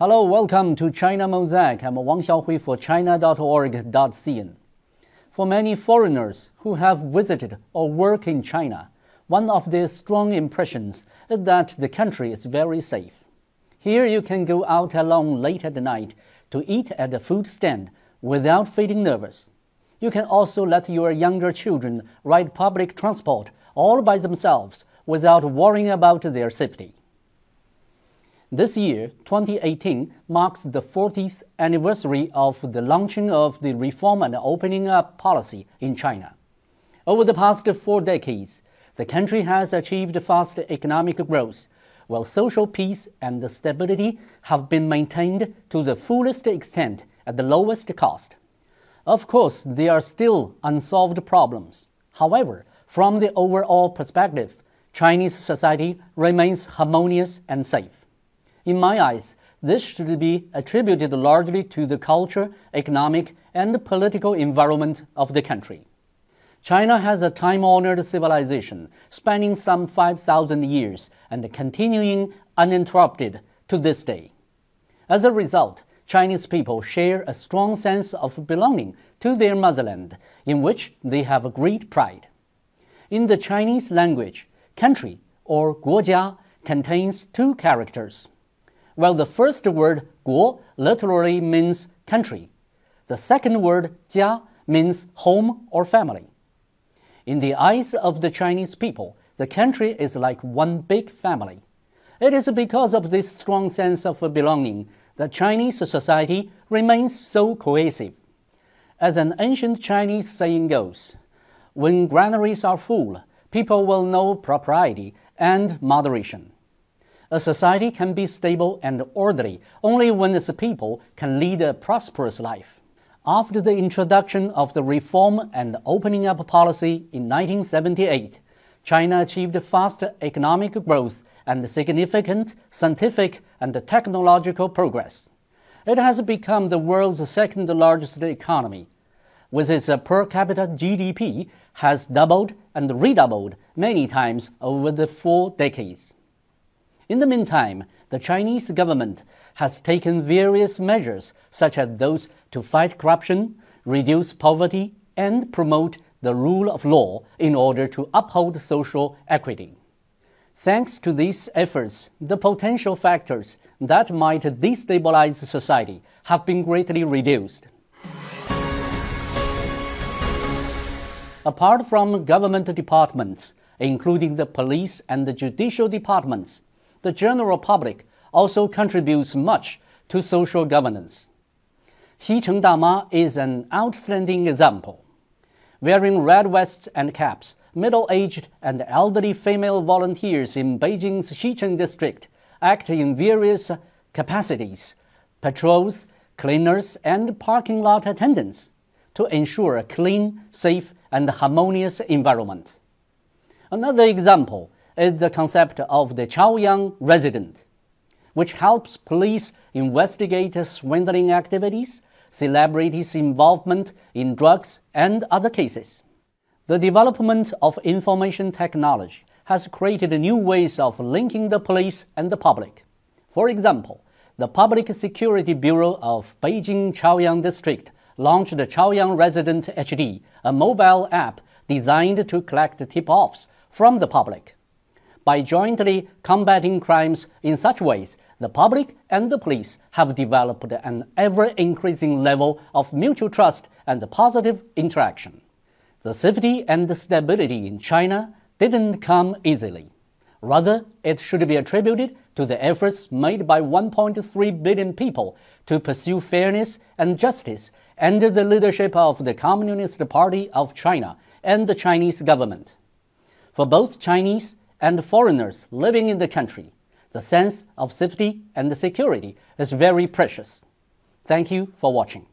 Hello, welcome to China Mosaic. I'm Wang Xiaohui for China.org.cn. For many foreigners who have visited or work in China, one of their strong impressions is that the country is very safe. Here you can go out alone late at night to eat at a food stand without feeling nervous. You can also let your younger children ride public transport all by themselves without worrying about their safety. This year, 2018, marks the 40th anniversary of the launching of the Reform and Opening Up policy in China. Over the past four decades, the country has achieved fast economic growth, while social peace and stability have been maintained to the fullest extent at the lowest cost. Of course, there are still unsolved problems. However, from the overall perspective, Chinese society remains harmonious and safe. In my eyes, this should be attributed largely to the culture, economic, and political environment of the country. China has a time honored civilization spanning some 5,000 years and continuing uninterrupted to this day. As a result, Chinese people share a strong sense of belonging to their motherland, in which they have a great pride. In the Chinese language, country or 国家 contains two characters. While the first word 国 literally means country, the second word 家 means home or family. In the eyes of the Chinese people, the country is like one big family. It is because of this strong sense of belonging that Chinese society remains so cohesive. As an ancient Chinese saying goes, when granaries are full, people will know propriety and moderation. A society can be stable and orderly only when its people can lead a prosperous life. After the introduction of the reform and opening up policy in 1978, China achieved fast economic growth and significant scientific and technological progress. It has become the world's second largest economy, with its per capita GDP has doubled and redoubled many times over the four decades. In the meantime, the Chinese government has taken various measures, such as those to fight corruption, reduce poverty, and promote the rule of law in order to uphold social equity. Thanks to these efforts, the potential factors that might destabilize society have been greatly reduced. Apart from government departments, including the police and the judicial departments, the general public also contributes much to social governance. Xicheng Dama is an outstanding example. Wearing red vests and caps, middle-aged and elderly female volunteers in Beijing's Xicheng district act in various capacities, patrols, cleaners, and parking lot attendants to ensure a clean, safe, and harmonious environment. Another example is the concept of the Chaoyang resident, which helps police investigate swindling activities, celebrities' involvement in drugs, and other cases. The development of information technology has created new ways of linking the police and the public. For example, the Public Security Bureau of Beijing Chaoyang District launched the Chaoyang Resident HD, a mobile app designed to collect tip-offs from the public. By jointly combating crimes in such ways, the public and the police have developed an ever increasing level of mutual trust and positive interaction. The safety and stability in China didn't come easily. Rather, it should be attributed to the efforts made by 1.3 billion people to pursue fairness and justice under the leadership of the Communist Party of China and the Chinese government. For both Chinese and foreigners living in the country, the sense of safety and security is very precious. Thank you for watching.